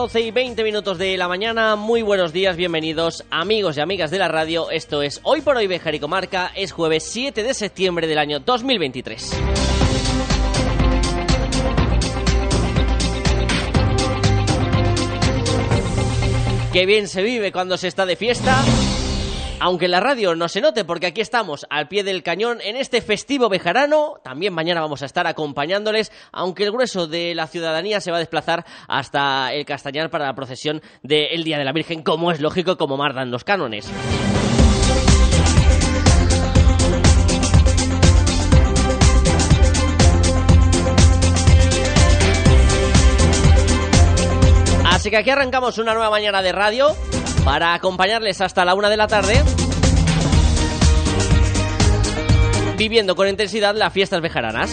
12 y 20 minutos de la mañana, muy buenos días, bienvenidos amigos y amigas de la radio, esto es Hoy por Hoy Bejar y Comarca, es jueves 7 de septiembre del año 2023. Qué bien se vive cuando se está de fiesta. Aunque la radio no se note, porque aquí estamos al pie del cañón en este festivo bejarano. También mañana vamos a estar acompañándoles, aunque el grueso de la ciudadanía se va a desplazar hasta el Castañar para la procesión del Día de la Virgen, como es lógico, como mardan los cánones. Así que aquí arrancamos una nueva mañana de radio para acompañarles hasta la una de la tarde. Viviendo con intensidad las fiestas bejaranas.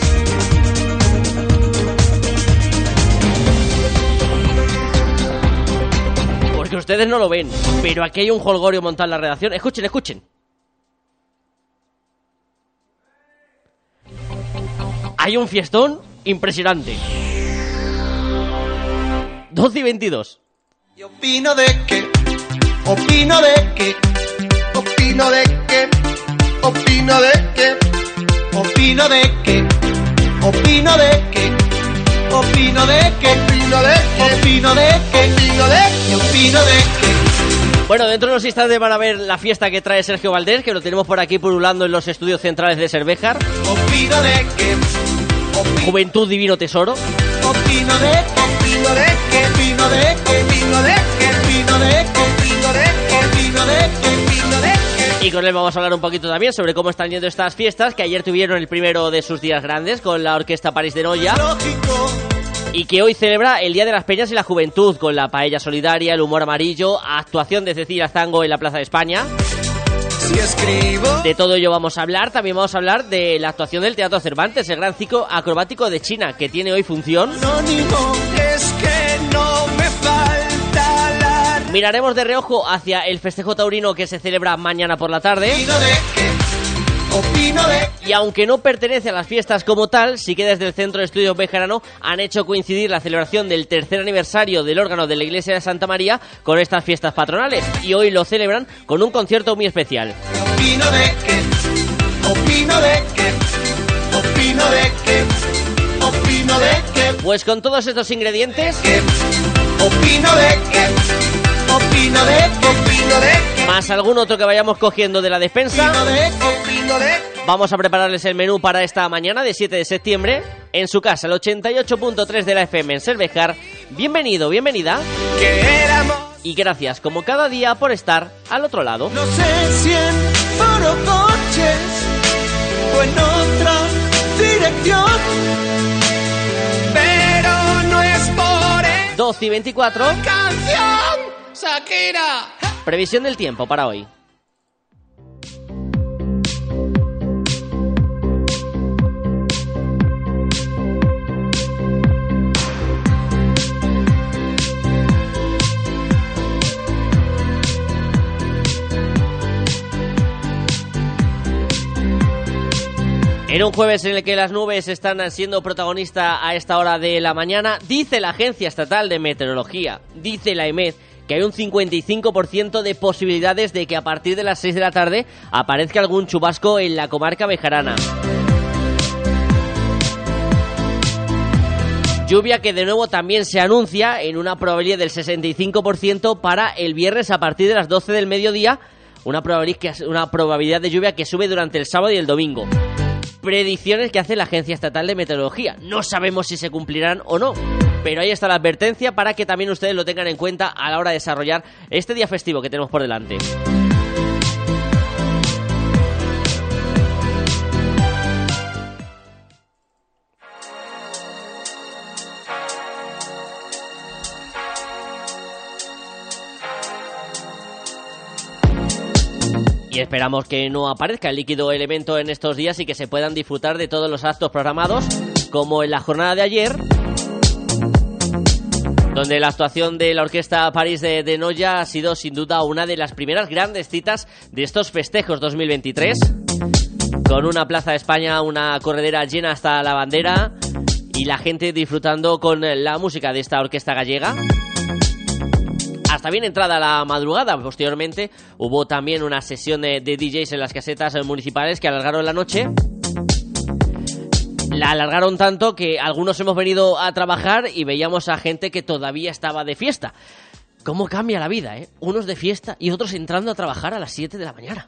Porque ustedes no lo ven, pero aquí hay un holgorio montado en la redacción. Escuchen, escuchen. Hay un fiestón impresionante. 12 y 22. Y opino de que Opino de que, opino de que, opino de que, opino de que, opino de que, opino de que, opino de que, opino de que, opino de que, opino de que. Bueno, dentro de unos instantes van a ver la fiesta que trae Sergio Valdés, que lo tenemos por aquí pululando en los estudios centrales de Cervejar. Opino de que, Juventud Divino Tesoro. Opino de que, opino de que, opino de que, opino de que, opino de que. Y con él vamos a hablar un poquito también sobre cómo están yendo estas fiestas, que ayer tuvieron el primero de sus días grandes con la Orquesta París de Noya. Y que hoy celebra el Día de las Peñas y la Juventud con la paella solidaria, el humor amarillo, actuación de Cecilia Zango en la Plaza de España. De todo ello vamos a hablar. También vamos a hablar de la actuación del Teatro Cervantes, el gran ciclo acrobático de China, que tiene hoy función. es que Miraremos de reojo hacia el festejo taurino que se celebra mañana por la tarde. Y aunque no pertenece a las fiestas como tal, sí que desde el Centro de Estudios Bejarano han hecho coincidir la celebración del tercer aniversario del órgano de la Iglesia de Santa María con estas fiestas patronales. Y hoy lo celebran con un concierto muy especial. Opino de que, opino de que, opino de que, opino de que. Pues con todos estos ingredientes. opino de que. Opino de, opino de. Más algún otro que vayamos cogiendo de la despensa. Opino de, opino de. Vamos a prepararles el menú para esta mañana de 7 de septiembre en su casa, el 88.3 de la FM en Cervejar. Bienvenido, bienvenida. Que éramos. Y gracias, como cada día, por estar al otro lado. No sé si en coches o en otra dirección. Pero no es por el 12 y 24. canción. Previsión del tiempo para hoy. En un jueves en el que las nubes están siendo protagonista a esta hora de la mañana, dice la Agencia Estatal de Meteorología, dice la EMED, que hay un 55% de posibilidades de que a partir de las 6 de la tarde aparezca algún chubasco en la comarca bejarana. Lluvia que de nuevo también se anuncia en una probabilidad del 65% para el viernes a partir de las 12 del mediodía, una probabilidad, una probabilidad de lluvia que sube durante el sábado y el domingo predicciones que hace la Agencia Estatal de Meteorología. No sabemos si se cumplirán o no, pero ahí está la advertencia para que también ustedes lo tengan en cuenta a la hora de desarrollar este día festivo que tenemos por delante. Y esperamos que no aparezca el líquido elemento en estos días y que se puedan disfrutar de todos los actos programados, como en la jornada de ayer, donde la actuación de la Orquesta París de, de Noya ha sido sin duda una de las primeras grandes citas de estos festejos 2023, con una Plaza de España, una corredera llena hasta la bandera y la gente disfrutando con la música de esta orquesta gallega. Hasta bien entrada la madrugada, posteriormente hubo también una sesión de, de DJs en las casetas municipales que alargaron la noche la alargaron tanto que algunos hemos venido a trabajar y veíamos a gente que todavía estaba de fiesta. ¿Cómo cambia la vida, eh? Unos de fiesta y otros entrando a trabajar a las 7 de la mañana.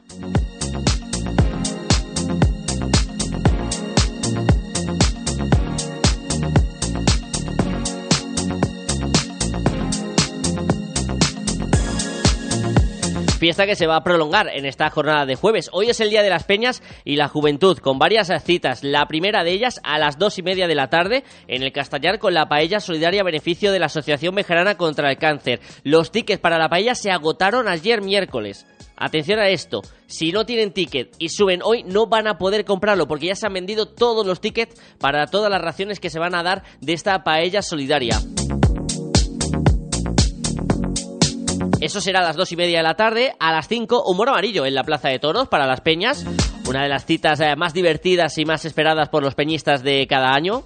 Fiesta que se va a prolongar en esta jornada de jueves. Hoy es el Día de las Peñas y la Juventud, con varias citas. La primera de ellas a las dos y media de la tarde en el Castañar con la paella solidaria a beneficio de la Asociación Bejarana contra el Cáncer. Los tickets para la paella se agotaron ayer miércoles. Atención a esto, si no tienen ticket y suben hoy no van a poder comprarlo porque ya se han vendido todos los tickets para todas las raciones que se van a dar de esta paella solidaria. Eso será a las dos y media de la tarde. A las 5, humor amarillo en la Plaza de Toros para las Peñas. Una de las citas eh, más divertidas y más esperadas por los peñistas de cada año.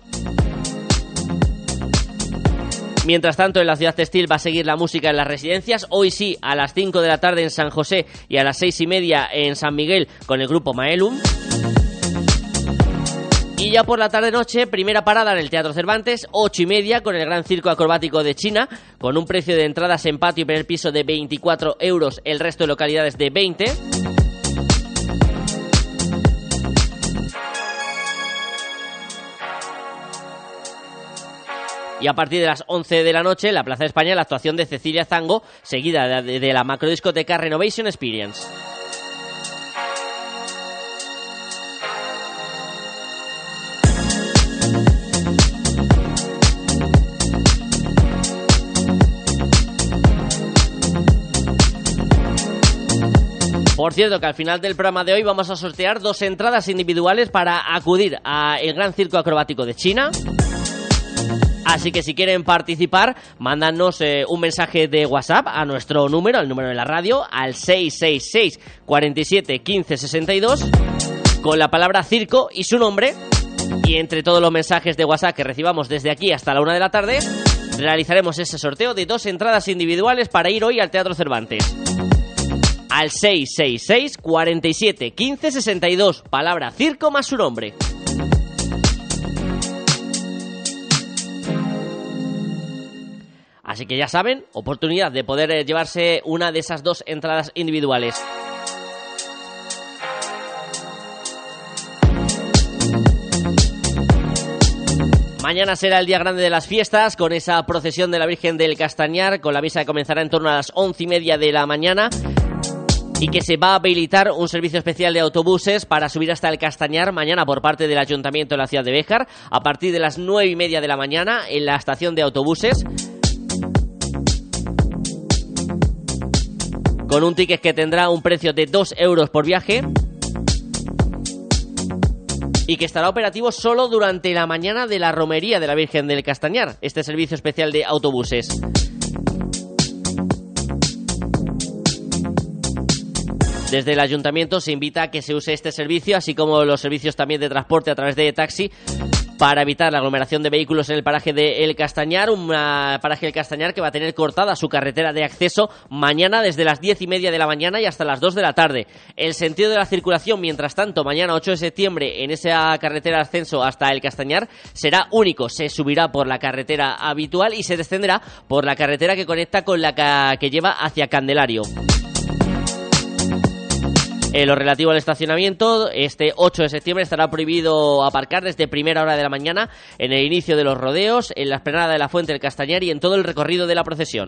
Mientras tanto, en la ciudad textil va a seguir la música en las residencias. Hoy sí, a las 5 de la tarde en San José y a las seis y media en San Miguel con el grupo Maelum. Y ya por la tarde-noche, primera parada en el Teatro Cervantes, ocho y media con el Gran Circo Acrobático de China, con un precio de entradas en patio y primer piso de 24 euros, el resto de localidades de 20. Y a partir de las 11 de la noche, en la Plaza de España, la actuación de Cecilia Zango, seguida de, la macrodiscoteca Renovation Experience. Por cierto, que al final del programa de hoy vamos a sortear dos entradas individuales para acudir al Gran Circo Acrobático de China. Así que si quieren participar, mándanos eh, un mensaje de WhatsApp a nuestro número, al número de la radio, al 666 47 15 62, con la palabra circo y su nombre. Y entre todos los mensajes de WhatsApp que recibamos desde aquí hasta la una de la tarde, realizaremos ese sorteo de dos entradas individuales para ir hoy al Teatro Cervantes al 666 47 15 62. Palabra circo más su nombre. Así que ya saben, oportunidad de poder eh, llevarse una de esas dos entradas individuales. Mañana será el día grande de las fiestas con esa procesión de la Virgen del Castañar, con la misa que comenzará en torno a las once y media de la mañana y que se va a habilitar un servicio especial de autobuses para subir hasta el Castañar mañana por parte del Ayuntamiento de la ciudad de Béjar a partir de las nueve y media de la mañana en la estación de autobuses. Con un ticket que tendrá un precio de 2 euros por viaje y que estará operativo solo durante la mañana de la romería de la Virgen del Castañar, este servicio especial de autobuses. Desde el ayuntamiento se invita a que se use este servicio, así como los servicios también de transporte a través de taxi, para evitar la aglomeración de vehículos en el paraje de El Castañar, un paraje del Castañar que va a tener cortada su carretera de acceso mañana desde las diez y media de la mañana y hasta las 2 de la tarde. El sentido de la circulación, mientras tanto, mañana 8 de septiembre en esa carretera de ascenso hasta El Castañar será único. Se subirá por la carretera habitual y se descenderá por la carretera que conecta con la que lleva hacia Candelario. En lo relativo al estacionamiento, este 8 de septiembre estará prohibido aparcar desde primera hora de la mañana en el inicio de los rodeos, en la esplanada de la Fuente del Castañar y en todo el recorrido de la procesión.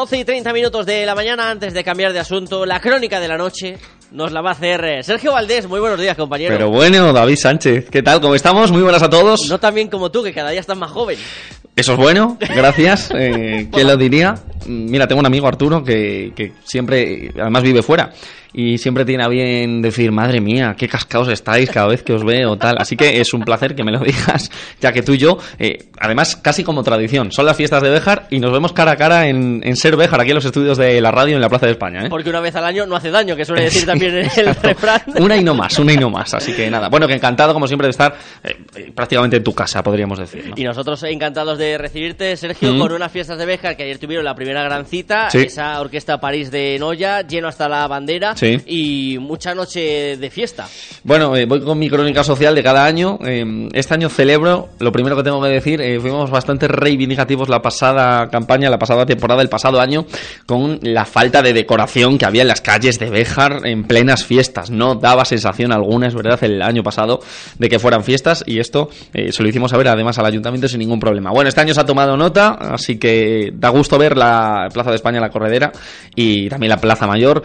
12 y 30 minutos de la mañana antes de cambiar de asunto. La crónica de la noche nos la va a hacer eh, Sergio Valdés. Muy buenos días, compañero. Pero bueno, David Sánchez, ¿qué tal? ¿Cómo estamos? Muy buenas a todos. No tan bien como tú, que cada día estás más joven. Eso es bueno, gracias. Eh, ¿Quién lo diría? Mira, tengo un amigo Arturo que, que siempre, además vive fuera y siempre tiene a bien decir, madre mía, qué cascaos estáis cada vez que os veo, tal. Así que es un placer que me lo digas, ya que tú y yo, eh, además casi como tradición, son las fiestas de Béjar y nos vemos cara a cara en, en Ser Béjar, aquí en los estudios de la radio en la Plaza de España. ¿eh? Porque una vez al año no hace daño, que suele decir también el refrán. Una y no más, una y no más. Así que nada, bueno, que encantado como siempre de estar eh, prácticamente en tu casa, podríamos decir. ¿no? Y nosotros encantados de recibirte, Sergio, Mm. con unas fiestas de Béjar que ayer tuvieron la primera gran cita, Sí. esa orquesta París de Noya, lleno hasta la bandera Sí. y mucha noche de fiesta. Bueno, eh, voy con mi crónica social de cada año. Eh, este año celebro, lo primero que tengo que decir, eh, fuimos bastante reivindicativos la pasada campaña, la pasada temporada, el pasado año, con la falta de decoración que había en las calles de Béjar en plenas fiestas. No daba sensación alguna, es verdad, el año pasado de que fueran fiestas y esto se lo hicimos saber además al ayuntamiento sin ningún problema. Bueno, este año se ha tomado nota, así que da gusto ver la Plaza de España, la Corredera y también la Plaza Mayor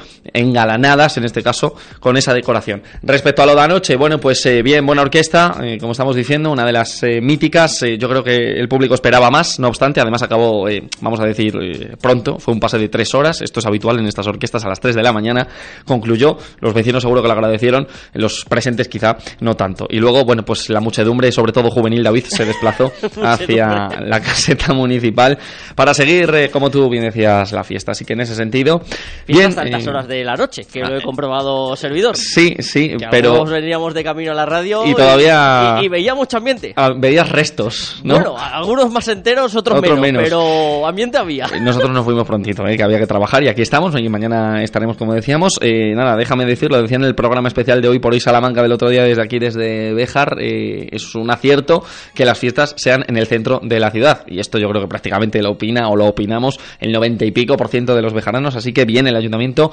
en este caso, con esa decoración. Respecto a lo de anoche, bueno, pues eh, bien, buena orquesta, eh, como estamos diciendo, una de las eh, míticas. eh, yo creo que el público esperaba más, no obstante, además acabó, eh, vamos a decir, pronto, fue un pase de tres horas, esto es habitual en estas orquestas a las 3 de la mañana, concluyó, los vecinos seguro que lo agradecieron, los presentes quizá no tanto. Y luego, bueno, pues la muchedumbre, sobre todo juvenil David, se desplazó hacia la caseta municipal para seguir, como tú bien decías, la fiesta. Así que en ese sentido, bien. Tantas horas de la noche, que lo he comprobado servidor. Sí, sí, Que pero algunos veníamos de camino a la radio Y todavía- y, y veía mucho ambiente. ah, veías restos, ¿no? Bueno, algunos más enteros, otros, Otros menos, menos. pero ambiente había. Eh, Nosotros nos fuimos prontito, ¿eh? que había que trabajar y aquí estamos y mañana estaremos como decíamos. Eh, nada, déjame decirlo, decía en el programa especial de hoy por hoy Salamanca del otro día desde aquí, desde Béjar, eh, es un acierto que las fiestas sean en el centro de la ciudad y esto yo creo que prácticamente lo opina o lo opinamos el 90 y pico por ciento de los bejaranos, así que viene el ayuntamiento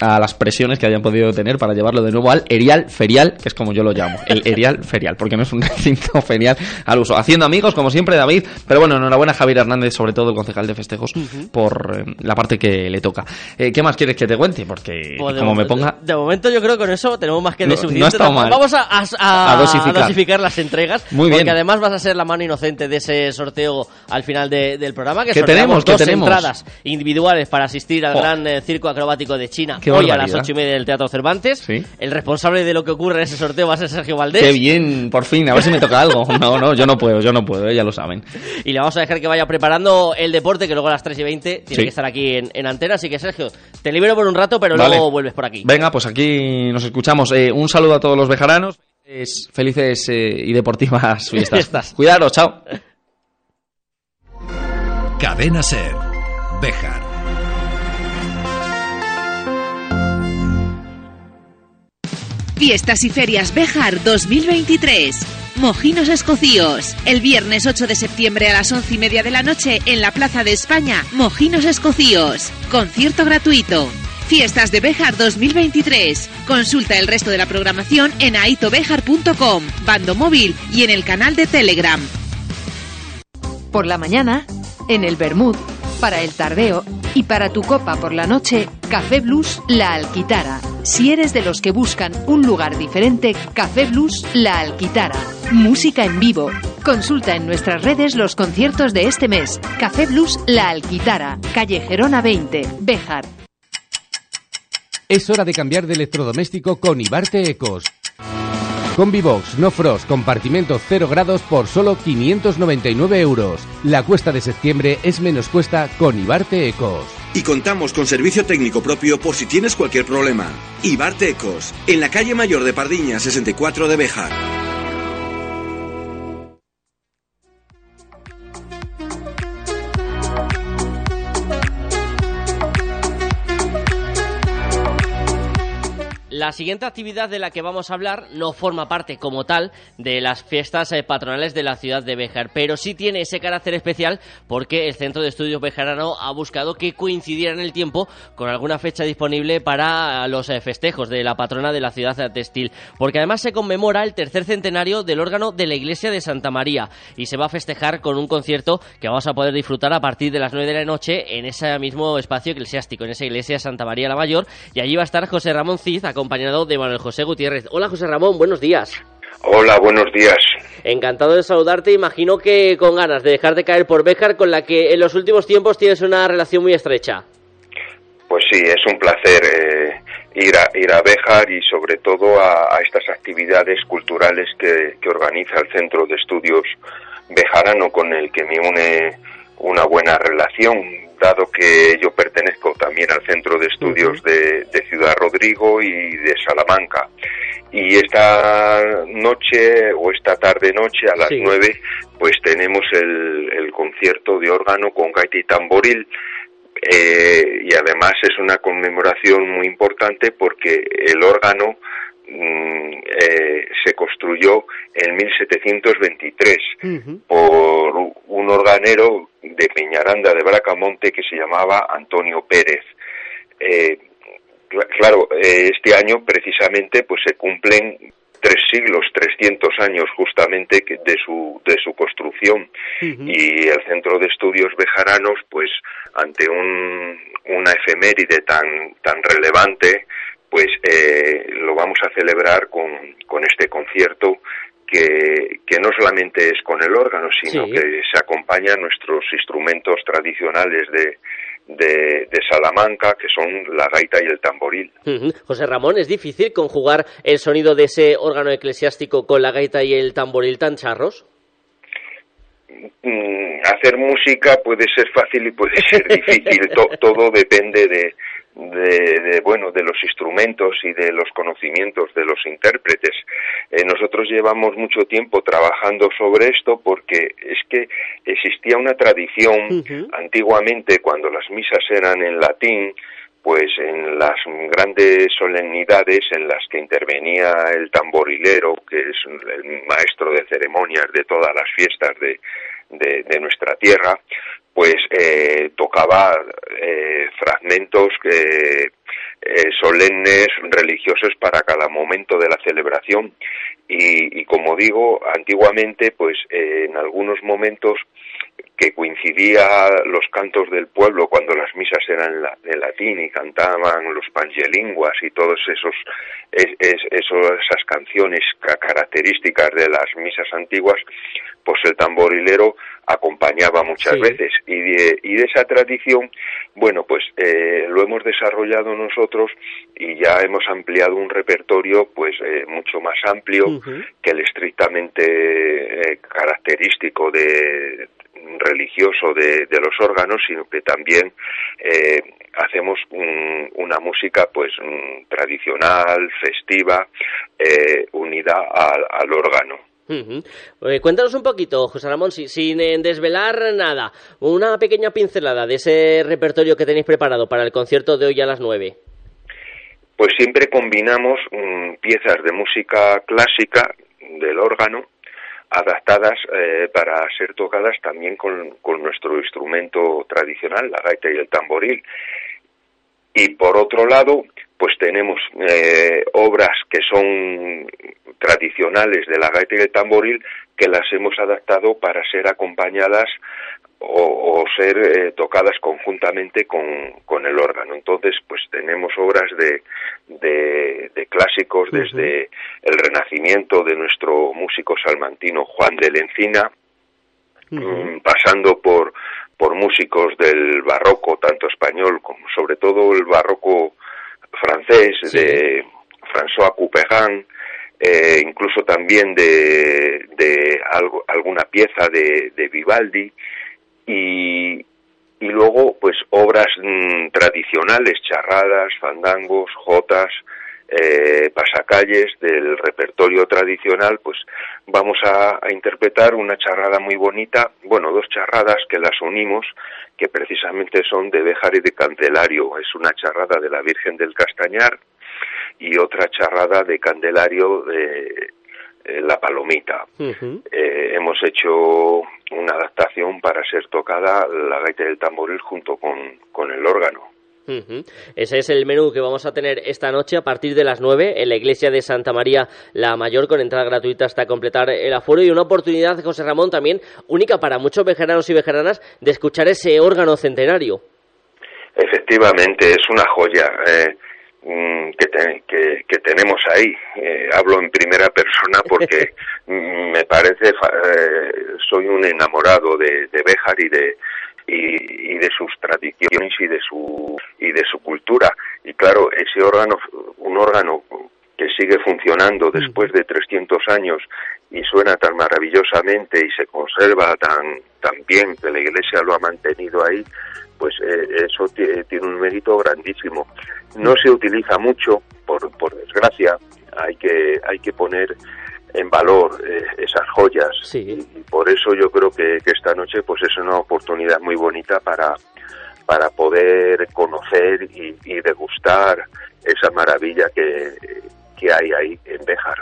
a las presiones que hayan podido tener para llevarlo de nuevo al erial ferial, que es como yo lo llamo, el erial ferial, porque no es un recinto ferial al uso. Haciendo amigos, como siempre, David, pero bueno, enhorabuena a Javier Hernández, sobre todo el concejal de festejos, por eh, la parte que le toca. Eh, ¿Qué más quieres que te cuente? Porque Pues como me ponga... De, de momento yo creo que con eso tenemos más que No- de no suficiente. estado mal. Vamos a, a- a- A dosificar. a dosificar las entregas. Muy bien. Porque además vas a ser la mano inocente de ese sorteo al final de- del programa. Que ¿Qué sorteamos tenemos? ¿Qué dos tenemos? entradas individuales para asistir al Oh. gran eh, circo acrobático de China Qué hoy a las ocho y media del Teatro Cervantes. Sí. El responsable de lo que ocurre en ese sorteo va a ser Sergio Valdés. Qué bien, por fin, a ver si me toca algo. No, no, yo no puedo, yo no puedo, eh, ya lo saben. Y le vamos a dejar que vaya preparando el deporte, que luego a las 3 y 20 tiene Sí. que estar aquí en, en antena. Así que, Sergio, te libero por un rato, pero Vale. luego vuelves por aquí. Venga, pues aquí nos escuchamos. Eh, un saludo a todos los bejaranos. Felices, felices eh, y deportivas fiestas. Fiestas. Cuidaros, chao. Cadena Ser. Béjar. Fiestas y Ferias Béjar 2023. Mojinos Escocíos. El viernes 8 de septiembre a las 11 y media de la noche en la Plaza de España, Mojinos Escocíos. Concierto gratuito. Fiestas de Béjar 2023. Consulta el resto de la programación en aitobejar.com, bando móvil y en el canal de Telegram. Por la mañana, en el Bermud, para el tardeo y para tu copa por la noche, Café Blues La Alquitara. Si eres de los que buscan un lugar diferente, Café Blues La Alquitara. Música en vivo. Consulta en nuestras redes los conciertos de este mes. Café Blues La Alquitara, calle Gerona 20, Béjar. Es hora de cambiar de electrodoméstico con Ibarte Ecos. Combibox No Frost compartimento 0 grados por solo 599 euros. La cuesta de septiembre es menos cuesta con Ibarte Ecos. Y contamos con servicio técnico propio por si tienes cualquier problema. Ibarte Ecos, en la calle mayor de Pardiña 64 de Béjar. La siguiente actividad de la que vamos a hablar no forma parte como tal de las fiestas eh, patronales de la ciudad de Béjar, pero sí tiene ese carácter especial porque el Centro de Estudios Bejarano ha buscado que coincidiera en el tiempo con alguna fecha disponible para los eh, festejos de la patrona de la ciudad textil, porque además se conmemora el tercer centenario del órgano de la iglesia de Santa María y se va a festejar con un concierto que vamos a poder disfrutar a partir de las 9 de la noche en ese mismo espacio eclesiástico, en esa iglesia Santa María la Mayor, y allí va a estar José Ramón Cid, acompañado de Manuel José Gutiérrez. Hola José Ramón, buenos días. Hola, buenos días. Encantado de saludarte. Imagino que con ganas de dejar de caer por Béjar, con la que en los últimos tiempos tienes una relación muy estrecha. Pues sí, es un placer eh, ir, a, ir a Béjar y sobre todo a, estas actividades culturales que, que, organiza el Centro de Estudios Bejarano, con el que me une una buena relación, dado que yo pertenezco también al Centro de Estudios de, de Ciudad Rodrigo y de Salamanca. Y esta noche o esta tarde noche a las nueve pues tenemos el, el, concierto de órgano con gaita y tamboril. Eh, y además es una conmemoración muy importante porque el órgano eh, se construyó en 1723 por un organero de Peñaranda de Bracamonte que se llamaba Antonio Pérez. Eh, claro, eh, este año precisamente pues se cumplen tres siglos, 300 años justamente de su, de su construcción. Y el Centro de Estudios Bejaranos pues ante un, una efeméride tan, tan relevante pues eh, lo vamos a celebrar con, con este concierto que, que, no solamente es con el órgano, sino que se acompaña a nuestros instrumentos tradicionales de, de, Salamanca, que son la gaita y el tamboril. José Ramón, ¿es difícil conjugar el sonido de ese órgano eclesiástico con la gaita y el tamboril tan charros? Mm, hacer música puede ser fácil y puede ser difícil. todo depende de, de, bueno de los instrumentos y de los conocimientos de los intérpretes. Eh, nosotros llevamos mucho tiempo trabajando sobre esto porque es que existía una tradición antiguamente cuando las misas eran en latín pues en las grandes solemnidades en las que intervenía el tamborilero, que es el maestro de ceremonias de todas las fiestas de, de nuestra tierra, pues eh, tocaba eh, fragmentos eh, solemnes, religiosos para cada momento de la celebración y, y como digo, antiguamente, pues en algunos momentos que coincidía los cantos del pueblo cuando las misas eran en latín y cantaban los pangelinguas y todos esos, esas canciones características de las misas antiguas, pues el tamborilero acompañaba muchas veces. Y de, y de esa tradición bueno pues eh, lo hemos desarrollado nosotros y ya hemos ampliado un repertorio pues eh, mucho más amplio que el estrictamente eh, característico de religioso de, de, los órganos sino que también hacemos una música pues tradicional festiva unida al órgano. Eh, cuéntanos un poquito, José Ramón, sin eh, desvelar nada, una pequeña pincelada de ese repertorio que tenéis preparado para el concierto de hoy a las nueve. Pues siempre combinamos mm, piezas de música clásica del órgano adaptadas eh, para ser tocadas también con, con, nuestro instrumento tradicional, la gaita y el tamboril. Y por otro lado, pues tenemos eh, obras que son tradicionales de la gaita y el tamboril que las hemos adaptado para ser acompañadas o, ser eh, tocadas conjuntamente con, con, el órgano. Entonces, pues tenemos obras de, de, clásicos desde el Renacimiento de nuestro músico salmantino Juan de Lencina, mm, pasando por, por músicos del barroco, tanto español como sobre todo el barroco francés, de François Couperin, eh, incluso también de, de algo, alguna pieza de, de Vivaldi y, y luego pues obras mm, tradicionales, charradas, fandangos, jotas, eh, pasacalles del repertorio tradicional, pues vamos a, interpretar una charrada muy bonita, bueno, dos charradas que las unimos, que precisamente son de Béjar y de Candelario. Es una charrada de la Virgen del Castañar y otra charrada de Candelario de La Palomita. Eh, hemos hecho una adaptación para ser tocada la gaita del tamboril junto con, con el órgano. Ese es el menú que vamos a tener esta noche a partir de las 9 en la iglesia de Santa María la Mayor con entrada gratuita hasta completar el aforo y una oportunidad, José Ramón, también única para muchos vejeranos y vejeranas de escuchar ese órgano centenario. Efectivamente, es una joya. Eh, mm, que, que, tenemos ahí. Eh, hablo en primera persona porque me parece, eh, soy un enamorado de, de Béjar y de, y, de sus tradiciones y de su y de su cultura y claro ese órgano un órgano que sigue funcionando después de 300 años y suena tan maravillosamente y se conserva tan tan bien que la Iglesia lo ha mantenido ahí pues eh, eso tiene un mérito grandísimo. No se utiliza mucho por, por desgracia hay que hay que poner en valor eh, esas joyas. Y, por eso yo creo que, esta noche pues es una oportunidad muy bonita para para poder conocer y, degustar esa maravilla que, que, hay ahí en Béjar,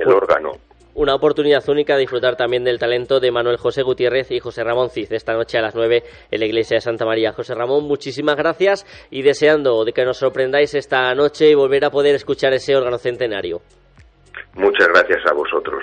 el órgano. Una oportunidad única de disfrutar también del talento de Manuel José Gutiérrez y José Ramón Cid esta noche a las 9 en la iglesia de Santa María. José Ramón, muchísimas gracias y deseando de que nos sorprendáis esta noche y volver a poder escuchar ese órgano centenario. Muchas gracias a vosotros.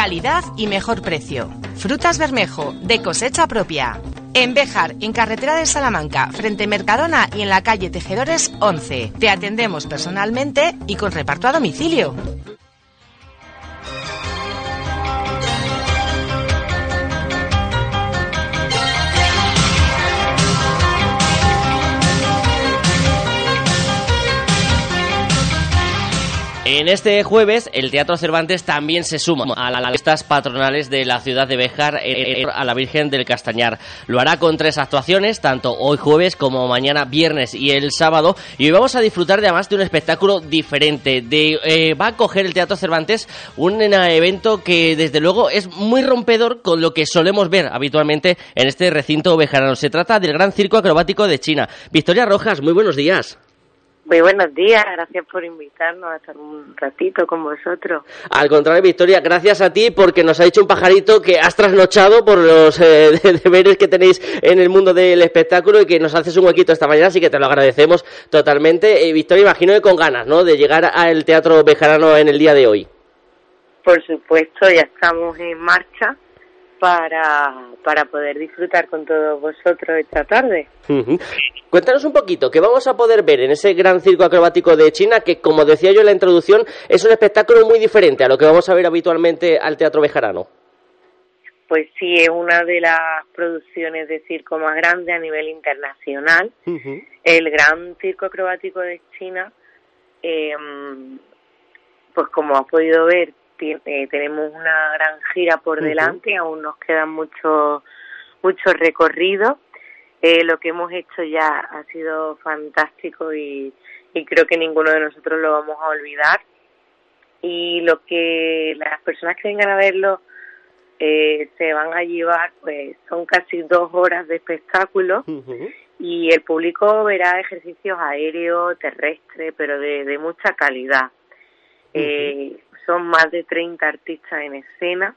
Calidad y mejor precio. Frutas Bermejo, de cosecha propia. En Béjar, en carretera de Salamanca, frente Mercadona y en la calle Tejedores 11. Te atendemos personalmente y con reparto a domicilio. En este jueves, el Teatro Cervantes también se suma a las listas patronales de la ciudad de Béjar a la Virgen del Castañar. Lo hará con tres actuaciones, tanto hoy jueves como mañana viernes y el sábado. Y hoy vamos a disfrutar de además de un espectáculo diferente. De, eh, va a coger el Teatro Cervantes un evento que desde luego es muy rompedor con lo que solemos ver habitualmente en este recinto bejarano. Se trata del Gran Circo Acrobático de China. Victoria Rojas, muy buenos días. Muy buenos días, gracias por invitarnos a estar un ratito con vosotros. Al contrario, Victoria, gracias a ti porque nos ha dicho un pajarito que has trasnochado por los eh, deberes que tenéis en el mundo del espectáculo y que nos haces un huequito esta mañana, así que te lo agradecemos totalmente. Eh, Victoria, imagino que con ganas, ¿no?, de llegar al Teatro Bejarano en el día de hoy. Por supuesto, ya estamos en marcha para, para poder disfrutar con todos vosotros esta tarde. Cuéntanos un poquito, ¿qué vamos a poder ver en ese gran circo acrobático de China que, como decía yo en la introducción, es un espectáculo muy diferente a lo que vamos a ver habitualmente al Teatro Bejarano? Pues sí, es una de las producciones de circo más grandes a nivel internacional. El Gran Circo Acrobático de China, eh, pues como has podido ver, eh, tenemos una gran gira por delante, aún nos quedan muchos mucho recorrido. Eh, lo que hemos hecho ya ha sido fantástico y, creo que ninguno de nosotros lo vamos a olvidar. Y lo que las personas que vengan a verlo eh, se van a llevar, pues son casi dos horas de espectáculo y el público verá ejercicios aéreos, terrestres, pero de, de mucha calidad. eh, son más de 30 artistas en escena.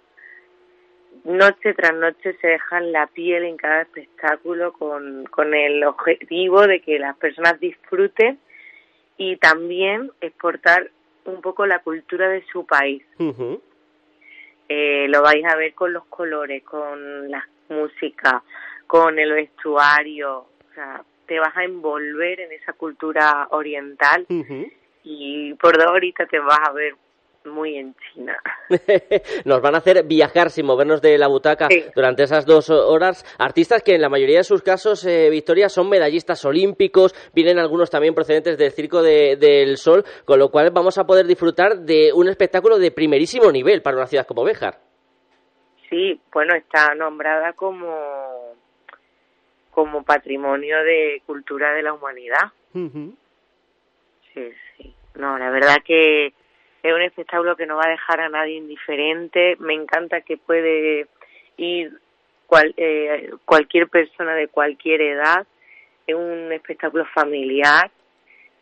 Noche tras noche se dejan la piel en cada espectáculo con, con el objetivo de que las personas disfruten y también exportar un poco la cultura de su país. eh, lo vais a ver con los colores, con la música, con el vestuario. O sea, te vas a envolver en esa cultura oriental y por dos horitas te vas a ver muy en China. Nos van a hacer viajar sin movernos de la butaca durante esas dos horas. Artistas que en la mayoría de sus casos, eh, Victoria, son medallistas olímpicos, vienen algunos también procedentes del Circo del Sol, con lo cual vamos a poder disfrutar de un espectáculo de primerísimo nivel para una ciudad como Béjar. Sí, bueno, está nombrada como, como patrimonio de cultura de la humanidad. Sí, sí. No, la verdad que es un espectáculo que no va a dejar a nadie indiferente. Me encanta que puede ir eh, cualquier persona de cualquier edad. Es un espectáculo familiar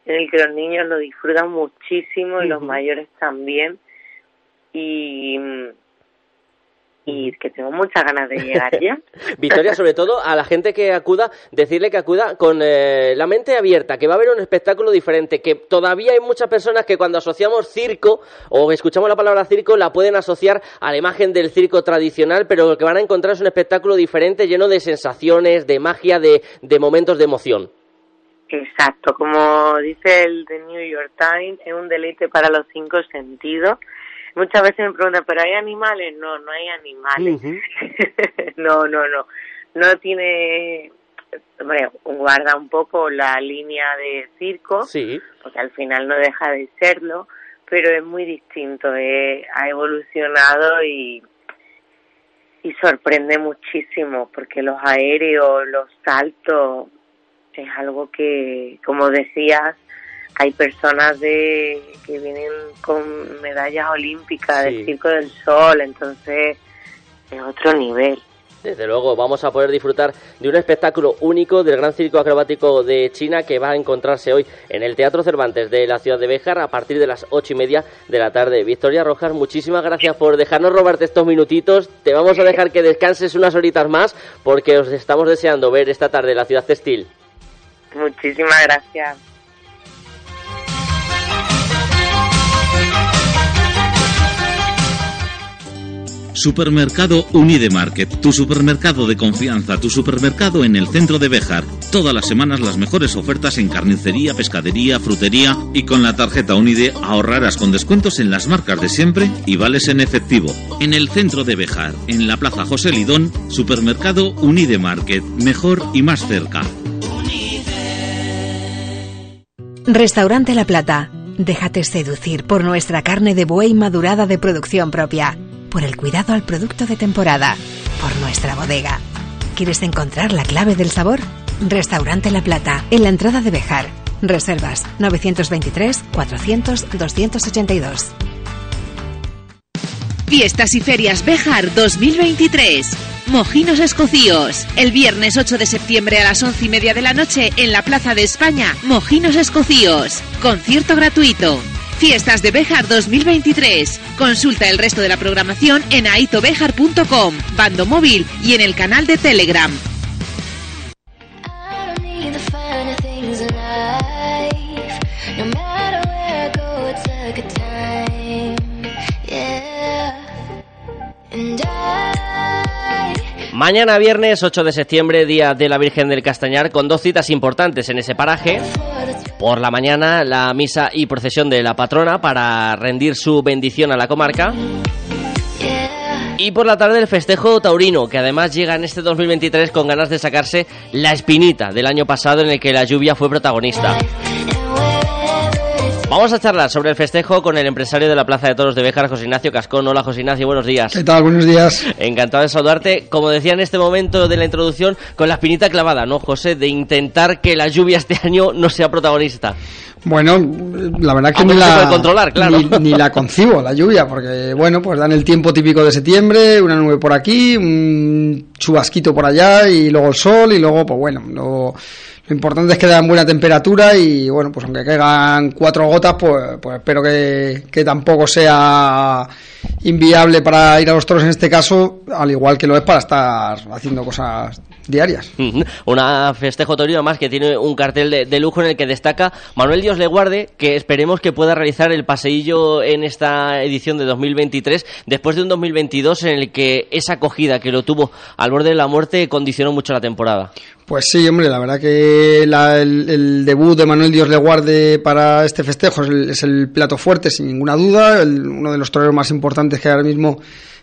en el que los niños lo disfrutan muchísimo y los mayores también. Y y que tengo muchas ganas de llegar ya. Victoria, sobre todo a la gente que acuda, decirle que acuda con eh, la mente abierta, que va a haber un espectáculo diferente, que todavía hay muchas personas que cuando asociamos circo o escuchamos la palabra circo la pueden asociar a la imagen del circo tradicional, pero lo que van a encontrar es un espectáculo diferente, lleno de sensaciones, de magia, de, de momentos de emoción. Exacto, como dice el The New York Times, es un deleite para los cinco sentidos muchas veces me preguntan, ¿pero hay animales? No, no hay animales. no, no, no. No tiene, hombre, guarda un poco la línea de circo, sí. porque al final no deja de serlo, pero es muy distinto, eh, ha evolucionado y, y sorprende muchísimo, porque los aéreos, los saltos, es algo que, como decías, hay personas de que vienen con medallas olímpicas del Circo del Sol, entonces es otro nivel. Desde luego, vamos a poder disfrutar de un espectáculo único del Gran Circo Acrobático de China que va a encontrarse hoy en el Teatro Cervantes de la ciudad de Béjar a partir de las ocho y media de la tarde. Victoria Rojas, muchísimas gracias por dejarnos robarte estos minutitos. Te vamos a dejar que descanses unas horitas más porque os estamos deseando ver esta tarde la ciudad textil. Muchísimas gracias. Supermercado Unidemarket, tu supermercado de confianza, tu supermercado en el centro de Bejar. Todas las semanas las mejores ofertas en carnicería, pescadería, frutería y con la tarjeta Unide ahorrarás con descuentos en las marcas de siempre y vales en efectivo. En el centro de Bejar, en la Plaza José Lidón, Supermercado Unidemarket, mejor y más cerca. Restaurante La Plata. Déjate seducir por nuestra carne de buey madurada de producción propia por el cuidado al producto de temporada, por nuestra bodega. ¿Quieres encontrar la clave del sabor? Restaurante La Plata, en la entrada de Bejar. Reservas 923 400 282. Fiestas y Ferias Bejar 2023. Mojinos Escocíos. El viernes 8 de septiembre a las 11 y media de la noche en la Plaza de España, Mojinos Escocíos. Concierto gratuito. Fiestas de Bejar 2023. Consulta el resto de la programación en aitobejar.com, bando móvil y en el canal de Telegram. Mañana viernes 8 de septiembre, día de la Virgen del Castañar, con dos citas importantes en ese paraje. Por la mañana, la misa y procesión de la patrona para rendir su bendición a la comarca. Y por la tarde el festejo taurino, que además llega en este 2023 con ganas de sacarse la espinita del año pasado en el que la lluvia fue protagonista. Vamos a charlar sobre el festejo con el empresario de la Plaza de Toros de Béjar, José Ignacio Cascón. Hola, José Ignacio, buenos días. ¿Qué tal? Buenos días. Encantado de saludarte. Como decía en este momento de la introducción, con la espinita clavada, ¿no, José? De intentar que la lluvia este año no sea protagonista. Bueno, la verdad que ni la, controlar, claro. ni, la concibo, la lluvia, porque, bueno, pues dan el tiempo típico de septiembre, una nube por aquí, un chubasquito por allá, y luego el sol, y luego, pues bueno, lo lo importante es que dan buena temperatura y bueno, pues aunque caigan cuatro gotas, pues, pues espero que, que tampoco sea inviable para ir a los toros en este caso, al igual que lo es para estar haciendo cosas diarias. Una festejo torino más que tiene un cartel de, lujo en el que destaca Manuel Dios le guarde, que esperemos que pueda realizar el paseillo en esta edición de 2023, después de un 2022 en el que esa acogida que lo tuvo al borde de la muerte condicionó mucho la temporada. Pues sí, hombre, la verdad que el, debut de Manuel Dios le guarde para este festejo es el, plato fuerte, sin ninguna duda, uno de los toreros más importantes que ahora mismo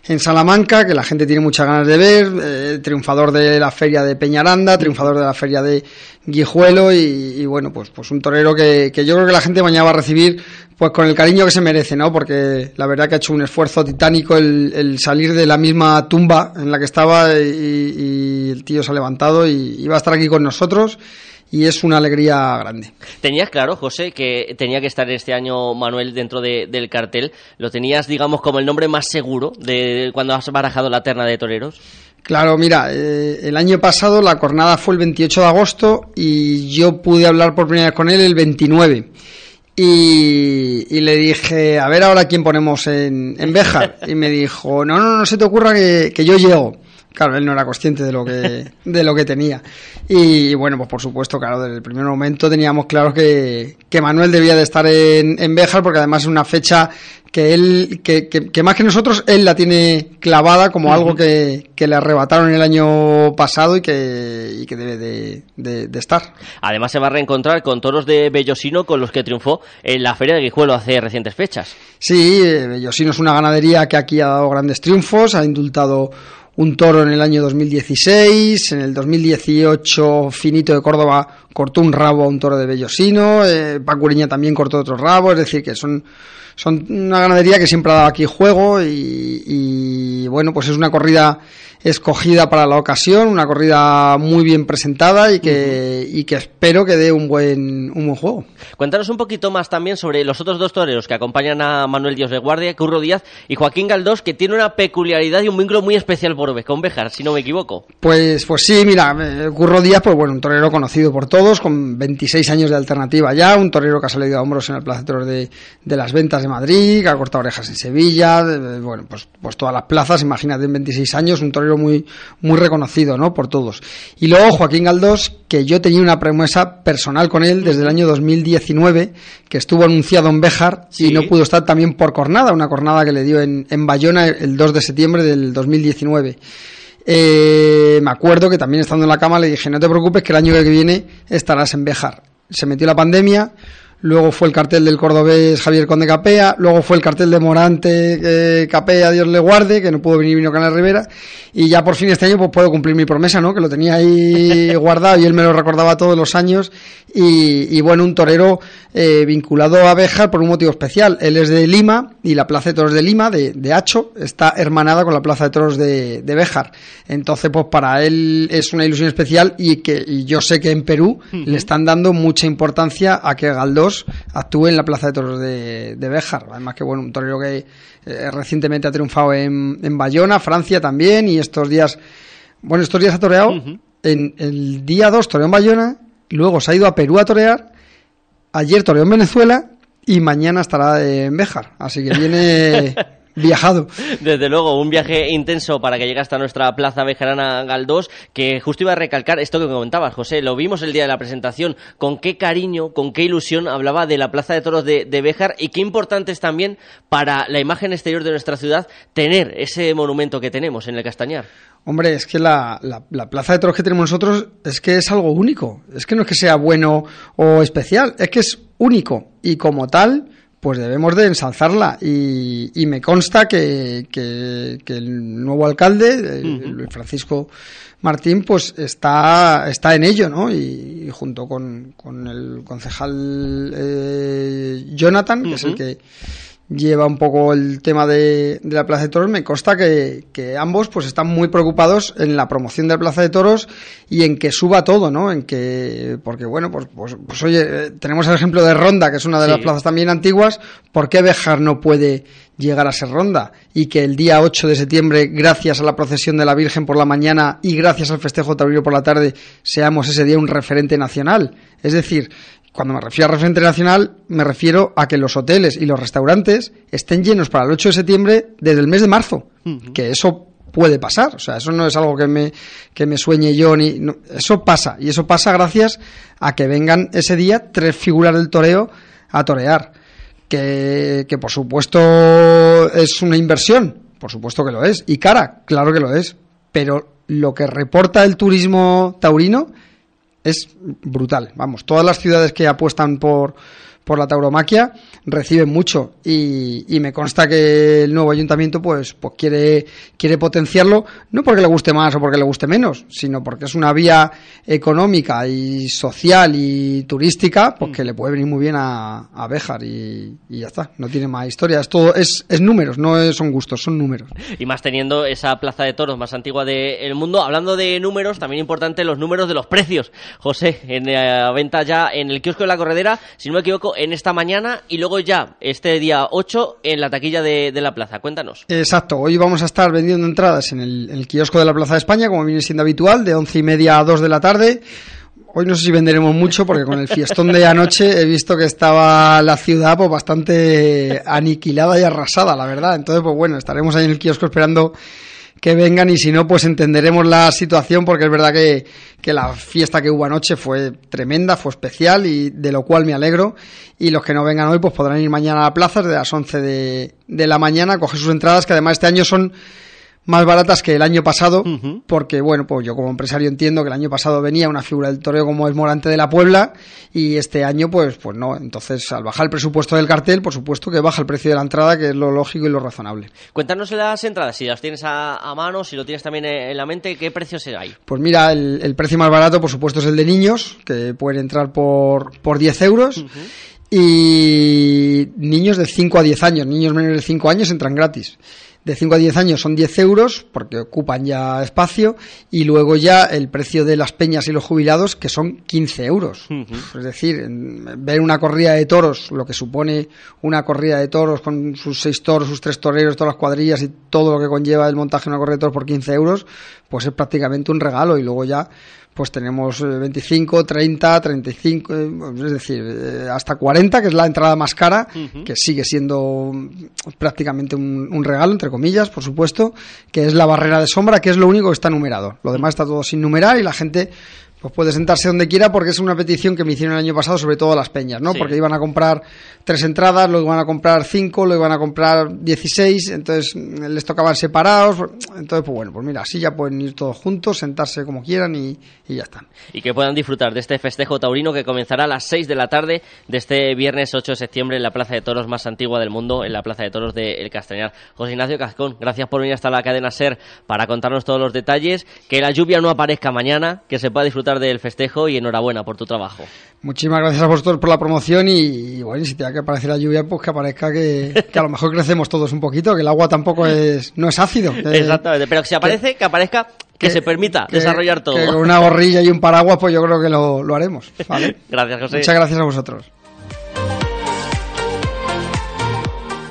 en Salamanca, que la gente tiene muchas ganas de ver, eh, triunfador de la feria de Peñaranda, triunfador de la feria de Guijuelo y, bueno, pues, pues un torero que, yo creo que la gente mañana va a recibir pues con el cariño que se merece, ¿no? Porque la verdad que ha hecho un esfuerzo titánico el, salir de la misma tumba en la que estaba y, el tío se ha levantado y, va a estar aquí con nosotros y es una alegría grande. Tenías claro, José, que tenía que estar este año Manuel dentro del cartel. ¿Lo tenías, digamos, como el nombre más seguro de cuando has barajado la terna de toreros? Claro, mira, eh, el año pasado la jornada fue el 28 de agosto y yo pude hablar por primera vez con él el 29. Y, le dije, a ver ahora quién ponemos en, en Béjar. Y me dijo, no, no, no se te ocurra que, que yo llego. Claro, él no era consciente de lo que, de lo que tenía. Y, bueno, pues por supuesto, claro, desde el primer momento teníamos claro que, que Manuel debía de estar en, en Béjar, porque además es una fecha que él, que, que, más que nosotros, él la tiene clavada como algo que, que, le arrebataron el año pasado y que, y que debe de, de, estar. Además se va a reencontrar con toros de Bellosino con los que triunfó en la Feria de Guijuelo hace recientes fechas. Sí, eh, Bellosino es una ganadería que aquí ha dado grandes triunfos, ha indultado un toro en el año 2016, en el 2018 Finito de Córdoba cortó un rabo a un toro de Bellosino, eh, Pacuriña también cortó otro rabo, es decir, que son, son una ganadería que siempre ha dado aquí juego y, y bueno, pues es una corrida escogida para la ocasión, una corrida muy bien presentada y que, y que espero que dé un buen, un buen juego. Cuéntanos un poquito más también sobre los otros dos toreros que acompañan a Manuel Dios de Guardia, Curro Díaz y Joaquín Galdós, que tiene una peculiaridad y un vínculo muy especial por con Bejar, si no me equivoco. Pues, pues sí, mira, eh, Curro Díaz, pues bueno, un torero conocido por todos, con 26 años de alternativa ya, un torero que ha salido a hombros en el Plaza de de, las Ventas de Madrid, que ha cortado orejas en Sevilla, bueno, pues, pues todas las plazas, imagínate en 26 años, un torero muy, muy reconocido, ¿no? Por todos. Y luego Joaquín Galdós, que yo tenía una promesa personal con él desde el año 2019, que estuvo anunciado en Béjar y no pudo estar también por cornada, una cornada que le dio en, en Bayona el 2 de septiembre del 2019. Eh, me acuerdo que también estando en la cama le dije, no te preocupes que el año que viene estarás en Béjar. Se metió la pandemia, luego fue el cartel del cordobés Javier Conde Capea, luego fue el cartel de Morante eh, Capea, Dios le guarde, que no pudo venir vino Canal Rivera, y ya por fin este año pues puedo cumplir mi promesa, ¿no? Que lo tenía ahí guardado y él me lo recordaba todos los años, y, bueno, un torero eh, vinculado a Béjar por un motivo especial. Él es de Lima, y la Plaza de Toros de Lima, de, de Hacho, está hermanada con la Plaza de Toros de, de Béjar. Entonces, pues para él es una ilusión especial y que y yo sé que en Perú le están dando mucha importancia a que Galdós actúe en la Plaza de Toros de, de Béjar. Además que, bueno, un torero que eh, recientemente ha triunfado en, en Bayona, Francia también, y estos días, bueno, estos días ha toreado. En el día 2 toreó en Bayona, luego se ha ido a Perú a torear, ayer toreó en Venezuela y mañana estará en Béjar. Así que viene... viajado. Desde luego, un viaje intenso para que llegue hasta nuestra plaza bejarana Galdós, que justo iba a recalcar esto que comentabas, José, lo vimos el día de la presentación, con qué cariño, con qué ilusión hablaba de la plaza de toros de, de Béjar y qué importante es también para la imagen exterior de nuestra ciudad tener ese monumento que tenemos en el Castañar. Hombre, es que la, la, plaza de toros que tenemos nosotros es que es algo único. Es que no es que sea bueno o especial, es que es único. Y como tal, pues debemos de ensalzarla. Y, y me consta que, que, el nuevo alcalde, Luis Francisco Martín, pues está, está en ello, ¿no? Y, junto con, con, el concejal eh, Jonathan, que es el que lleva un poco el tema de, de la Plaza de Toros, me consta que, que, ambos pues están muy preocupados en la promoción de la Plaza de Toros y en que suba todo, ¿no? En que, porque bueno, pues, pues, pues oye, tenemos el ejemplo de Ronda, que es una de las plazas también antiguas, ¿por qué Bejar no puede llegar a ser Ronda? Y que el día 8 de septiembre, gracias a la procesión de la Virgen por la mañana y gracias al festejo taurino por la tarde, seamos ese día un referente nacional. Es decir, cuando me refiero a referente nacional, me refiero a que los hoteles y los restaurantes estén llenos para el 8 de septiembre desde el mes de marzo. Que eso puede pasar, o sea, eso no es algo que me, que me sueñe yo, ni eso pasa, y eso pasa gracias a que vengan ese día tres figuras del toreo a torear, que, que por supuesto es una inversión, por supuesto que lo es, y cara, claro que lo es, pero lo que reporta el turismo taurino es brutal. Vamos, todas las ciudades que apuestan por, por la tauromaquia reciben mucho y, y, me consta que el nuevo ayuntamiento pues, pues quiere, quiere potenciarlo, no porque le guste más o porque le guste menos, sino porque es una vía económica y social y turística pues, que le puede venir muy bien a, a Béjar y, y, ya está, no tiene más historia, es, todo, es, es números, no son gustos, son números. Y más teniendo esa plaza de toros más antigua del mundo, hablando de números, también importante los números de los precios, José, en la venta ya en el kiosco de la corredera, si no me equivoco, en esta mañana y luego ya este día 8 en la taquilla de, la plaza. Cuéntanos. Exacto, hoy vamos a estar vendiendo entradas en el, el, kiosco de la Plaza de España, como viene siendo habitual, de once y media a 2 de la tarde. Hoy no sé si venderemos mucho porque con el fiestón de anoche he visto que estaba la ciudad pues bastante aniquilada y arrasada, la verdad. Entonces, pues bueno, estaremos ahí en el kiosco esperando que vengan y si no, pues entenderemos la situación porque es verdad que, que, la fiesta que hubo anoche fue tremenda, fue especial y de lo cual me alegro. Y los que no vengan hoy, pues podrán ir mañana a la plaza desde las 11 de, de la mañana, coger sus entradas, que además este año son más baratas que el año pasado, uh -huh. porque bueno, pues yo como empresario entiendo que el año pasado venía una figura del toreo como es Morante de la Puebla y este año pues pues no, entonces al bajar el presupuesto del cartel, por supuesto que baja el precio de la entrada, que es lo lógico y lo razonable. Cuéntanos las entradas, si las tienes a, a mano, si lo tienes también en la mente, ¿qué precios hay? Pues mira, el, el, precio más barato por supuesto es el de niños, que pueden entrar por, por 10 euros. Uh -huh. Y niños de 5 a 10 años, niños menores de 5 años entran gratis de 5 a 10 años son 10 euros porque ocupan ya espacio y luego ya el precio de las peñas y los jubilados que son 15 euros. Uh -huh. Es decir, ver una corrida de toros, lo que supone una corrida de toros con sus seis toros, sus tres toreros, todas las cuadrillas y todo lo que conlleva el montaje de una corrida de toros por 15 euros, pues es prácticamente un regalo y luego ya pues tenemos 25, 30, 35, es decir, eh, hasta 40, que es la entrada más cara, uh -huh. que sigue siendo prácticamente un, un, regalo, entre comillas, por supuesto, que es la barrera de sombra, que es lo único que está numerado. Lo demás está todo sin numerar y la gente pues puede sentarse donde quiera porque es una petición que me hicieron el año pasado, sobre todo las peñas, ¿no? Sí. Porque iban a comprar tres entradas, luego iban a comprar cinco, luego iban a comprar dieciséis, entonces les tocaban separados. Entonces, pues bueno, pues mira, así ya pueden ir todos juntos, sentarse como quieran y, y ya está. Y que puedan disfrutar de este festejo taurino que comenzará a las seis de la tarde de este viernes 8 de septiembre en la Plaza de Toros más antigua del mundo, en la Plaza de Toros de El Castañar. José Ignacio Cascón, gracias por venir hasta la cadena SER para contarnos todos los detalles, que la lluvia no aparezca mañana, que se pueda disfrutar del festejo y enhorabuena por tu trabajo. Muchísimas gracias a vosotros por la promoción y, y bueno, si tenga que aparecer la lluvia, pues que aparezca que, que, a lo mejor crecemos todos un poquito, que el agua tampoco es no es ácido. Que, Exactamente, pero si aparece, que, que aparezca que, que, se permita desarrollar todo. Que con una gorrilla y un paraguas, pues yo creo que lo, lo haremos. ¿vale? gracias, José. Muchas gracias a vosotros.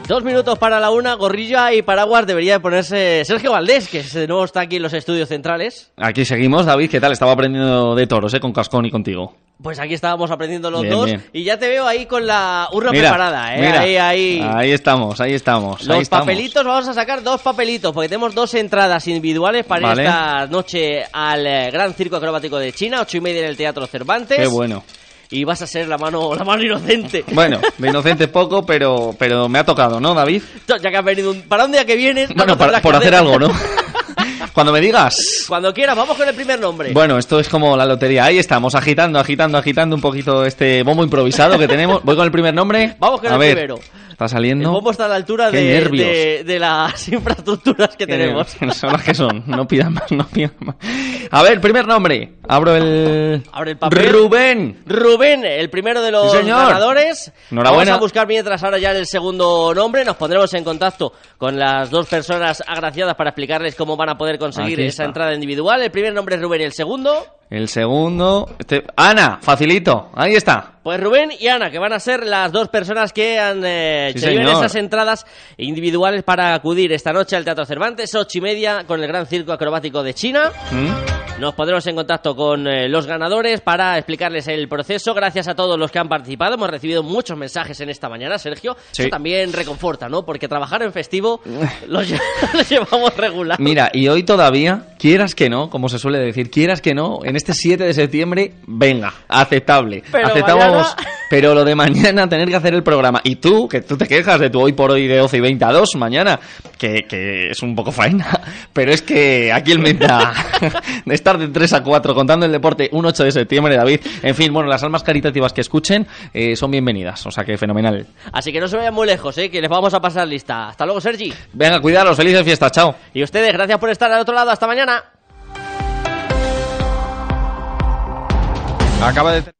Dos minutos para la una, gorrilla y paraguas debería de ponerse Sergio Valdés, que de nuevo está aquí en los estudios centrales. Aquí seguimos, David, ¿qué tal? Estaba aprendiendo de toros, ¿eh? Con Cascón y contigo. Pues aquí estábamos aprendiendo los bien, dos bien. y ya te veo ahí con la urna mira, preparada, ¿eh? Mira, ahí, ahí. Ahí estamos, ahí estamos. Los ahí papelitos, vamos a sacar dos papelitos, porque tenemos dos entradas individuales para vale. esta noche al eh, Gran Circo Acrobático de China, ocho y media en el Teatro Cervantes. Qué bueno y vas a ser la mano la mano inocente. Bueno, de inocente poco, pero pero me ha tocado, ¿no, David? Ya que has venido un, para un día que vienes. Bueno, para, por hacer algo, ¿no? Cuando me digas. Cuando quieras, vamos con el primer nombre. Bueno, esto es como la lotería. Ahí estamos, agitando, agitando, agitando un poquito este bombo improvisado que tenemos. Voy con el primer nombre. Vamos con a el ver. primero. Está saliendo. El bombo está a la altura de, de, de, las infraestructuras que tenemos. Son las que son. No pidan más, no pidan más. A ver, primer nombre. Abro el. Abre el papel. Rubén. Rubén, el primero de los sí, ganadores. Enhorabuena. Vamos a buscar mientras ahora ya el segundo nombre. Nos pondremos en contacto con las dos personas agraciadas para explicarles cómo van a poder conseguir esa entrada individual. El primer nombre es Rubén y el segundo. El segundo. Este... Ana, facilito. Ahí está. Pues Rubén y Ana, que van a ser las dos personas que han eh, sí, lleven esas entradas individuales para acudir esta noche al Teatro Cervantes, ocho y media, con el Gran Circo Acrobático de China. ¿Mm? Nos pondremos en contacto con eh, los ganadores para explicarles el proceso. Gracias a todos los que han participado. Hemos recibido muchos mensajes en esta mañana, Sergio. Sí. Eso también reconforta, ¿no? Porque trabajar en festivo lo, lo llevamos regular. Mira, y hoy todavía quieras que no, como se suele decir, quieras que no, en este 7 de septiembre, venga, aceptable. Aceptamos, pero lo de mañana tener que hacer el programa. Y tú, que tú te quejas de tu hoy por hoy de 12 y 20 a 2 mañana, que, que es un poco faena, pero es que aquí el meta de estar de 3 a 4 contando el deporte un 8 de septiembre, David. En fin, bueno, las almas caritativas que escuchen eh, son bienvenidas, o sea que fenomenal. Así que no se vayan muy lejos, ¿eh? que les vamos a pasar lista. Hasta luego, Sergi. Venga, cuidaros, felices fiestas, chao. Y ustedes, gracias por estar al otro lado, hasta mañana. Acaba de